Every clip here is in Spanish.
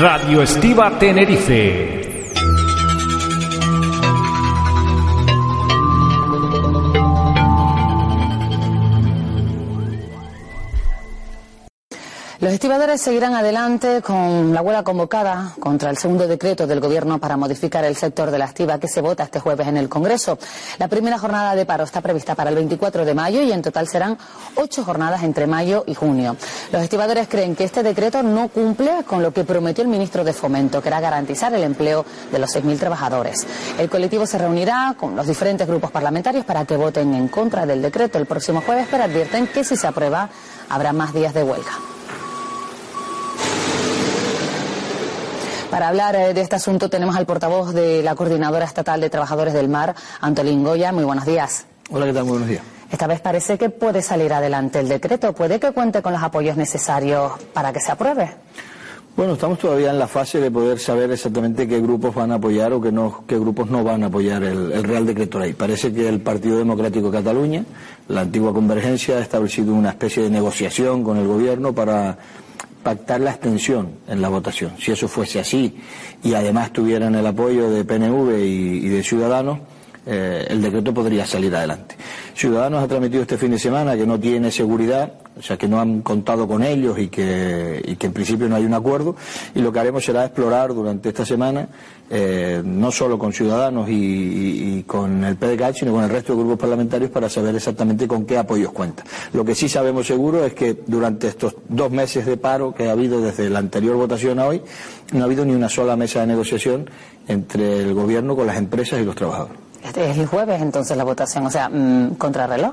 Radio Estiva Tenerife. Los estibadores seguirán adelante con la huelga convocada contra el segundo decreto del Gobierno para modificar el sector de la estiva que se vota este jueves en el Congreso. La primera jornada de paro está prevista para el 24 de mayo y en total serán ocho jornadas entre mayo y junio. Los estibadores creen que este decreto no cumple con lo que prometió el ministro de Fomento, que era garantizar el empleo de los 6.000 trabajadores. El colectivo se reunirá con los diferentes grupos parlamentarios para que voten en contra del decreto el próximo jueves, pero advierten que si se aprueba habrá más días de huelga. Para hablar eh, de este asunto tenemos al portavoz de la Coordinadora Estatal de Trabajadores del Mar, Antolín Goya. Muy buenos días. Hola, ¿qué tal? Muy buenos días. Esta vez parece que puede salir adelante el decreto. ¿Puede que cuente con los apoyos necesarios para que se apruebe? Bueno, estamos todavía en la fase de poder saber exactamente qué grupos van a apoyar o qué, no, qué grupos no van a apoyar el, el, Real Decreto Ley. Parece que el Partido Democrático de Cataluña, la antigua Convergencia, ha establecido una especie de negociación con el Gobierno para pactar la abstención en la votación. Si eso fuese así y además tuvieran el apoyo de PNV y, y de Ciudadanos, eh, el decreto podría salir adelante. Ciudadanos ha transmitido este fin de semana que no tiene seguridad, o sea que no han contado con ellos y que, en principio no hay un acuerdo, y lo que haremos será explorar durante esta semana, eh, no solo con Ciudadanos y, y, y, con el PDCAT, sino con el resto de grupos parlamentarios para saber exactamente con qué apoyos cuenta. Lo que sí sabemos seguro es que durante estos dos meses de paro que ha habido desde la anterior votación a hoy, no ha habido ni una sola mesa de negociación entre el Gobierno con las empresas y los trabajadores. Este es el jueves entonces la votación, o sea, mmm, contrarreloj.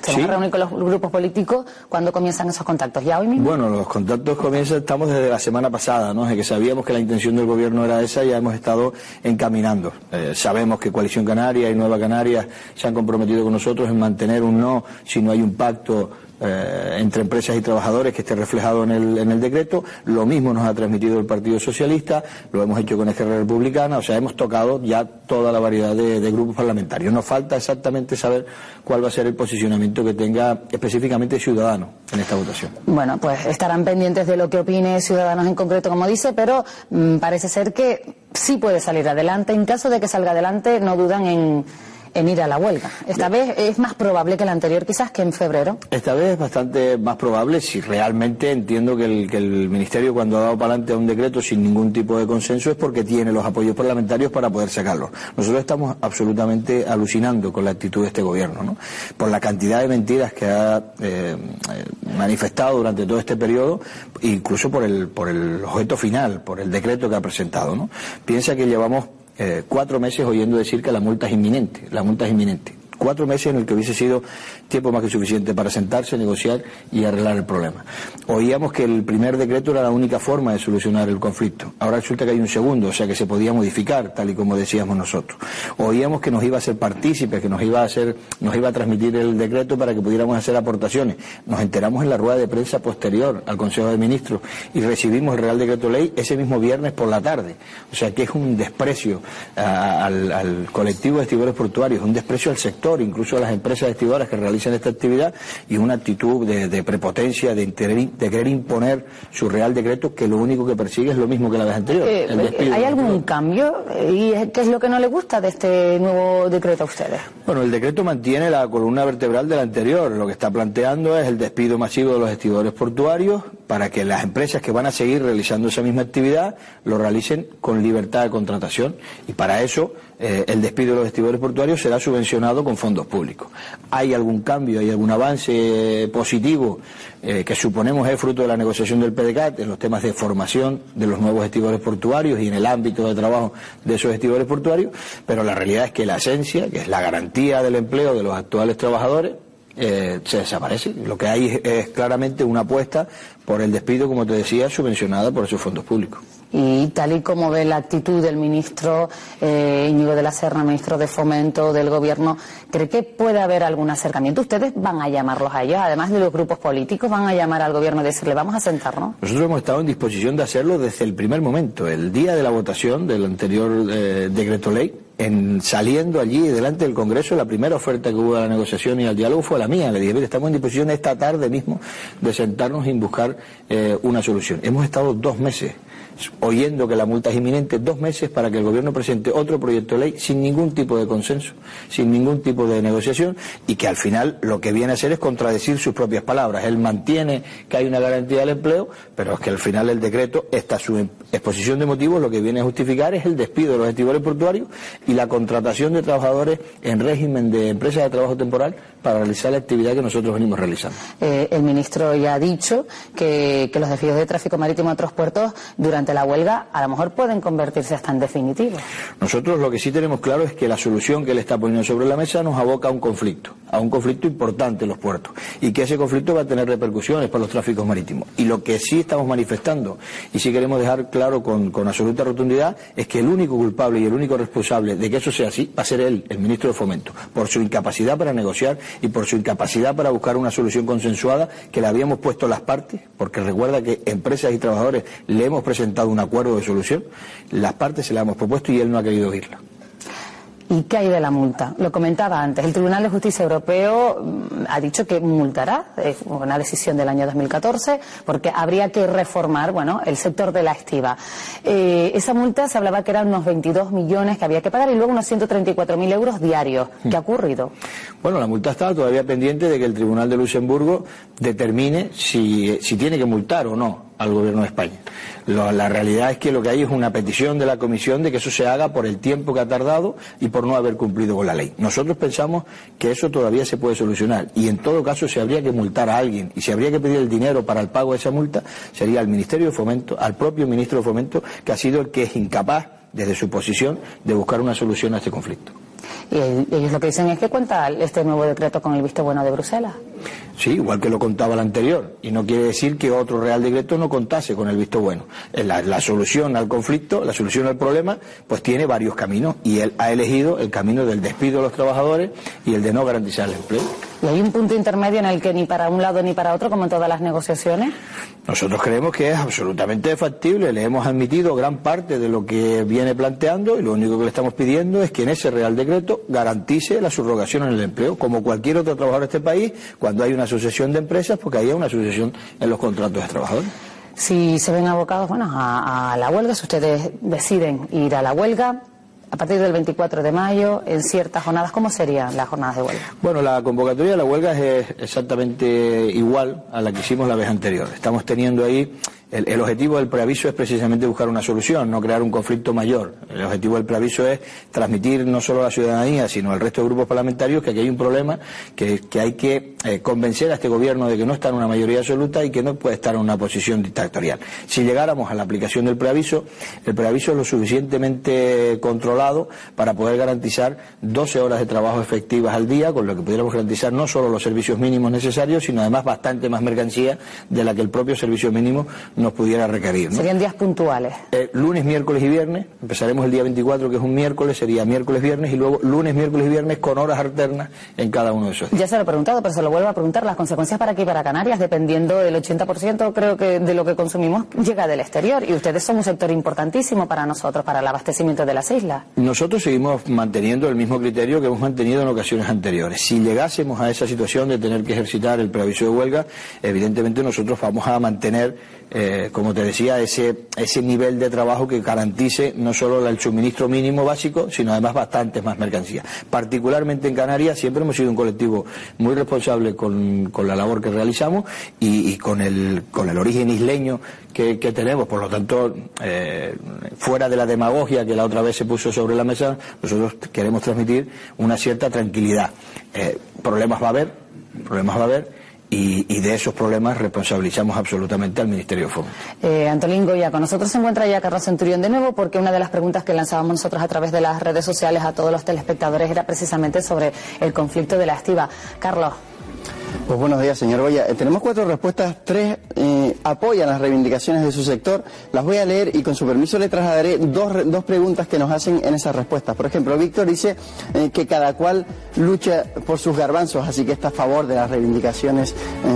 ¿Se a reunir con los grupos políticos cuando comienzan esos contactos? ¿Ya hoy mismo? Bueno, los contactos comienzan, estamos desde la semana pasada, ¿no? Desde que sabíamos que la intención del gobierno era esa, ya hemos estado encaminando. Eh, sabemos que Coalición Canaria y Nueva Canarias se han comprometido con nosotros en mantener un no si no hay un pacto eh, entre empresas y trabajadores que esté reflejado en el, en el decreto. Lo mismo nos ha transmitido el Partido Socialista, lo hemos hecho con Esquerra Republicana, o sea, hemos tocado ya toda la variedad de, grupos parlamentarios. Nos falta exactamente saber cuál va a ser el posicionamiento que tenga específicamente Ciudadanos en esta votación. Bueno, pues estarán pendientes de lo que opine Ciudadanos en concreto, como dice, pero mmm, parece ser que sí puede salir adelante. En caso de que salga adelante, no dudan en en ir a la huelga. Esta Bien. vez es más probable que la anterior, quizás que en febrero. Esta vez es bastante más probable si realmente entiendo que el, que el Ministerio cuando ha dado para adelante a un decreto sin ningún tipo de consenso es porque tiene los apoyos parlamentarios para poder sacarlo. Nosotros estamos absolutamente alucinando con la actitud de este gobierno, ¿no? Por la cantidad de mentiras que ha eh, manifestado durante todo este periodo, incluso por el, por el objeto final, por el decreto que ha presentado, ¿no? Piensa que llevamos eh, cuatro meses oyendo decir que la multa es inminente, la multa es inminente. Cuatro meses en el que hubiese sido tiempo más que suficiente para sentarse, negociar y arreglar el problema. Oíamos que el primer decreto era la única forma de solucionar el conflicto. Ahora resulta que hay un segundo, o sea que se podía modificar, tal y como decíamos nosotros. Oíamos que nos iba a ser partícipes, que nos iba a hacer, nos iba a transmitir el decreto para que pudiéramos hacer aportaciones. Nos enteramos en la rueda de prensa posterior al Consejo de Ministros y recibimos el Real Decreto Ley ese mismo viernes por la tarde. O sea que es un desprecio a, al, al colectivo de estibadores portuarios, un desprecio al sector incluso a las empresas estibadoras que realizan esta actividad, y una actitud de, de prepotencia, de, de, querer imponer su real decreto, que lo único que persigue es lo mismo que la vez anterior. Eh, ¿Hay algún cambio? ¿Y qué es lo que no le gusta de este nuevo decreto a ustedes? Bueno, el decreto mantiene la columna vertebral del anterior. Lo que está planteando es el despido masivo de los estibadores portuarios para que las empresas que van a seguir realizando esa misma actividad lo realicen con libertad de contratación. Y para eso eh, el despido de los estibadores portuarios será subvencionado con fondos públicos. ¿Hay algún cambio, hay algún avance positivo eh, que suponemos es fruto de la negociación del PDCAT en los temas de formación de los nuevos estibadores portuarios y en el ámbito de trabajo de esos estibadores portuarios? Pero la realidad es que la esencia, que es la garantía del empleo de los actuales trabajadores, eh, se desaparece. Lo que hay es, es, claramente una apuesta por el despido, como te decía, subvencionada por esos fondos públicos. Y tal y como ve la actitud del ministro eh, Íñigo de la Serna, ministro de Fomento del Gobierno, ¿cree que puede haber algún acercamiento? ¿Ustedes van a llamarlos a ellos, además de los grupos políticos, van a llamar al Gobierno y decirle, vamos a sentarnos? Nosotros hemos estado en disposición de hacerlo desde el primer momento. El día de la votación del anterior eh, decreto ley, en saliendo allí delante del Congreso, la primera oferta que hubo a la negociación y al diálogo fue la mía. Le dije, mire, estamos en disposición esta tarde mismo de sentarnos y buscar eh, una solución. Hemos estado dos meses oyendo que la multa es inminente, dos meses para que el gobierno presente otro proyecto de ley sin ningún tipo de consenso, sin ningún tipo de negociación y que al final lo que viene a hacer es contradecir sus propias palabras. Él mantiene que hay una garantía del empleo, pero es que al final el decreto, esta su exposición de motivos, lo que viene a justificar es el despido de los activadores portuarios y la contratación de trabajadores en régimen de empresas de trabajo temporal para realizar la actividad que nosotros venimos realizando. Eh, el ministro ya ha dicho que, que los desvíos de tráfico marítimo a otros puertos durante la huelga a lo mejor pueden convertirse hasta en definitivos. Nosotros lo que sí tenemos claro es que la solución que él está poniendo sobre la mesa nos aboca a un conflicto, a un conflicto importante en los puertos y que ese conflicto va a tener repercusiones para los tráficos marítimos. Y lo que sí estamos manifestando y sí queremos dejar claro con, con absoluta rotundidad es que el único culpable y el único responsable de que eso sea así va a ser él, el ministro de Fomento, por su incapacidad para negociar y por su incapacidad para buscar una solución consensuada que le habíamos puesto las partes, porque recuerda que empresas y trabajadores le hemos presentado un acuerdo de solución, las partes se la hemos propuesto y él no ha querido oírla. ¿Y qué hay de la multa? Lo comentaba antes, el Tribunal de Justicia Europeo mm, ha dicho que multará, es una decisión del año 2014, porque habría que reformar, bueno, el sector de la estiva. Eh, esa multa se hablaba que eran unos 22 millones que había que pagar y luego unos 134.000 euros diarios. ¿Qué ha ocurrido? Bueno, la multa está todavía pendiente de que el Tribunal de Luxemburgo determine si, si tiene que multar o no al gobierno de España. la realidad es que lo que hay es una petición de la Comisión de que eso se haga por el tiempo que ha tardado y por no haber cumplido con la ley. Nosotros pensamos que eso todavía se puede solucionar y en todo caso si habría que multar a alguien y si habría que pedir el dinero para el pago de esa multa sería al Ministerio de Fomento, al propio Ministro de Fomento, que ha sido el que es incapaz desde su posición de buscar una solución a este conflicto. Y ellos lo que dicen es que cuenta este nuevo decreto con el visto bueno de Bruselas. Sí, igual que lo contaba el anterior. Y no quiere decir que otro Real Decreto no contase con el visto bueno. La, la, solución al conflicto, la solución al problema, pues tiene varios caminos. Y él ha elegido el camino del despido de los trabajadores y el de no garantizar el empleo. ¿Y hay un punto intermedio en el que ni para un lado ni para otro, como en todas las negociaciones? Nosotros creemos que es absolutamente factible. Le hemos admitido gran parte de lo que viene planteando y lo único que le estamos pidiendo es que en ese Real Decreto garantice la subrogación en el empleo, como cualquier otro trabajador de este país, cuando hay una asociación de empresas, porque haya una asociación en los contratos de trabajadores. Si se ven abocados bueno, a, a la huelga, si ustedes deciden ir a la huelga, a partir del 24 de mayo, en ciertas jornadas, ¿cómo serían las jornadas de huelga? Bueno, la convocatoria de la huelga es exactamente igual a la que hicimos la vez anterior. Estamos teniendo ahí el, objetivo del preaviso es precisamente buscar una solución, no crear un conflicto mayor. El objetivo del preaviso es transmitir no solo a la ciudadanía, sino al resto de grupos parlamentarios que aquí hay un problema, que, hay que eh, convencer a este gobierno de que no está en una mayoría absoluta y que no puede estar en una posición dictatorial. Si llegáramos a la aplicación del preaviso, el preaviso es lo suficientemente controlado para poder garantizar 12 horas de trabajo efectivas al día, con lo que pudiéramos garantizar no solo los servicios mínimos necesarios, sino además bastante más mercancía de la que el propio servicio mínimo nos pudiera requerir. Serían días puntuales. Eh, lunes, miércoles y viernes. Empezaremos el día 24, que es un miércoles, sería miércoles, viernes y luego lunes, miércoles y viernes con horas alternas en cada uno de esos días. Ya se lo he preguntado, pero se lo vuelvo a preguntar. Las consecuencias para aquí, para Canarias, dependiendo del 80%, creo que de lo que consumimos llega del exterior. Y ustedes son un sector importantísimo para nosotros, para el abastecimiento de las islas. Nosotros seguimos manteniendo el mismo criterio que hemos mantenido en ocasiones anteriores. Si llegásemos a esa situación de tener que ejercitar el preaviso de huelga, evidentemente nosotros vamos a mantener eh, como te decía, ese, ese nivel de trabajo que garantice no solo el suministro mínimo básico, sino además bastantes más mercancías. Particularmente en Canarias siempre hemos sido un colectivo muy responsable con, la labor que realizamos y, con, el, con el origen isleño que, tenemos. Por lo tanto, eh, fuera de la demagogia que la otra vez se puso sobre la mesa, nosotros queremos transmitir una cierta tranquilidad. Eh, problemas va a haber, problemas va a haber y, de esos problemas responsabilizamos absolutamente al Ministerio de Fomento. Eh, Antolín Goya, con nosotros se encuentra ya Carlos Centurión de nuevo, porque una de las preguntas que lanzábamos nosotros a través de las redes sociales a todos los telespectadores era precisamente sobre el conflicto de la estiva. Carlos. Pues buenos días, señor Goya. Eh, tenemos cuatro respuestas, tres eh, apoyan las reivindicaciones de su sector. Las voy a leer y con su permiso le trasladaré dos, dos preguntas que nos hacen en esas respuestas. Por ejemplo, Víctor dice eh, que cada cual lucha por sus garbanzos, así que está a favor de las reivindicaciones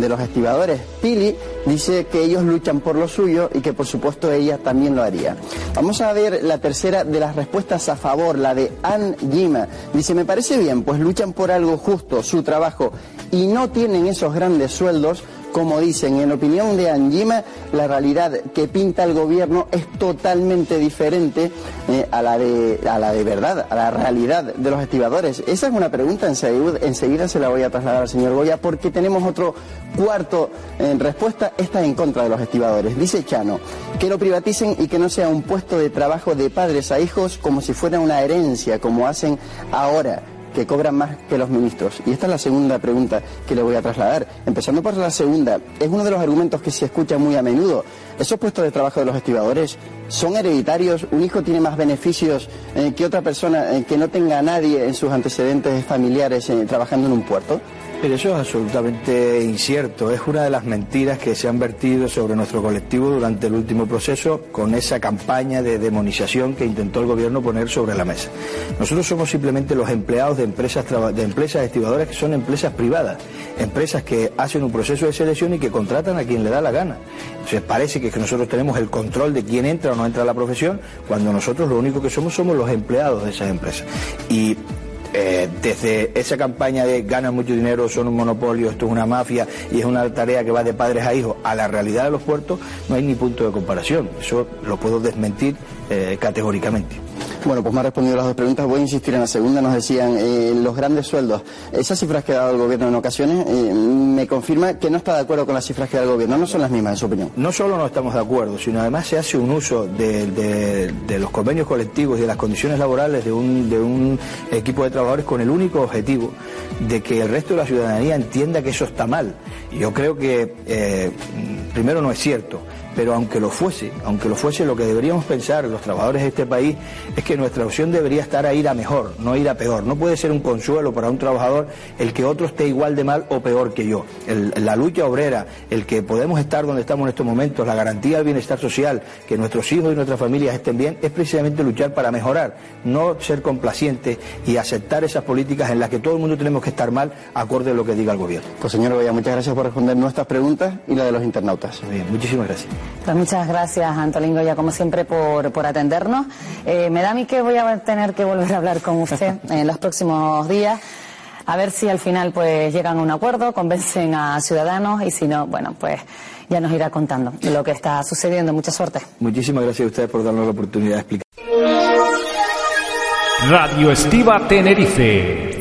de los estibadores. Pili dice que ellos luchan por lo suyo y que por supuesto ella también lo haría. Vamos a ver la tercera de las respuestas a favor, la de Ann Gima. Dice, me parece bien, pues luchan por algo justo, su trabajo, y no tienen esos grandes sueldos, como dicen, en opinión de Anjima, la realidad que pinta el gobierno es totalmente diferente eh, a, la de, a la de verdad, a la realidad de los estibadores. Esa es una pregunta, enseguida, enseguida se la voy a trasladar al señor Goya, porque tenemos otro cuarto en respuesta, esta en contra de los estibadores. Dice Chano, que lo privaticen y que no sea un puesto de trabajo de padres a hijos como si fuera una herencia, como hacen ahora que cobran más que los ministros. Y esta es la segunda pregunta que le voy a trasladar. Empezando por la segunda, es uno de los argumentos que se escucha muy a menudo. ¿Esos puestos de trabajo de los estibadores son hereditarios? ¿Un hijo tiene más beneficios eh, que otra persona eh, que no tenga a nadie en sus antecedentes familiares eh, trabajando en un puerto? Pero eso es absolutamente incierto. Es una de las mentiras que se han vertido sobre nuestro colectivo durante el último proceso con esa campaña de demonización que intentó el gobierno poner sobre la mesa. Nosotros somos simplemente los empleados de empresas, de empresas estimadoras que son empresas privadas, empresas que hacen un proceso de selección y que contratan a quien le da la gana. Entonces parece que nosotros tenemos el control de quién entra o no entra a la profesión, cuando nosotros lo único que somos somos los empleados de esas empresas. Y eh, desde esa campaña de ganan mucho dinero, son un monopolio, esto es una mafia y es una tarea que va de padres a hijos, a la realidad de los puertos, no hay ni punto de comparación. Eso lo puedo desmentir eh, categóricamente. Bueno, pues me ha respondido las dos preguntas. Voy a insistir en la segunda. Nos decían eh, los grandes sueldos. Esas cifras que ha dado el gobierno en ocasiones eh, me confirma que no está de acuerdo con las cifras que da el gobierno. No son las mismas, en su opinión. No solo no estamos de acuerdo, sino además se hace un uso de, los convenios colectivos y de las condiciones laborales de un, de un equipo de trabajadores con el único objetivo de que el resto de la ciudadanía entienda que eso está mal. Yo creo que, eh, primero, no es cierto pero aunque lo fuese, aunque lo fuese, lo que deberíamos pensar los trabajadores de este país es que nuestra opción debería estar a ir a mejor, no a ir a peor. No puede ser un consuelo para un trabajador el que otro esté igual de mal o peor que yo. la lucha obrera, el que podemos estar donde estamos en estos momentos, la garantía del bienestar social, que nuestros hijos y nuestras familias estén bien, es precisamente luchar para mejorar, no ser complacientes y aceptar esas políticas en las que todo el mundo tenemos que estar mal acorde a lo que diga el gobierno. Pues señor Goya, muchas gracias por responder nuestras preguntas y la de los internautas. Bien, muchísimas gracias. Pues muchas gracias, Antolín ya como siempre, por, por atendernos. Eh, me da a mí que voy a tener que volver a hablar con usted en los próximos días. A ver si al final pues llegan a un acuerdo, convencen a ciudadanos y si no, bueno, pues ya nos irá contando lo que está sucediendo. Mucha suerte. Muchísimas gracias a ustedes por darnos la oportunidad de explicar. Radio Estiva Tenerife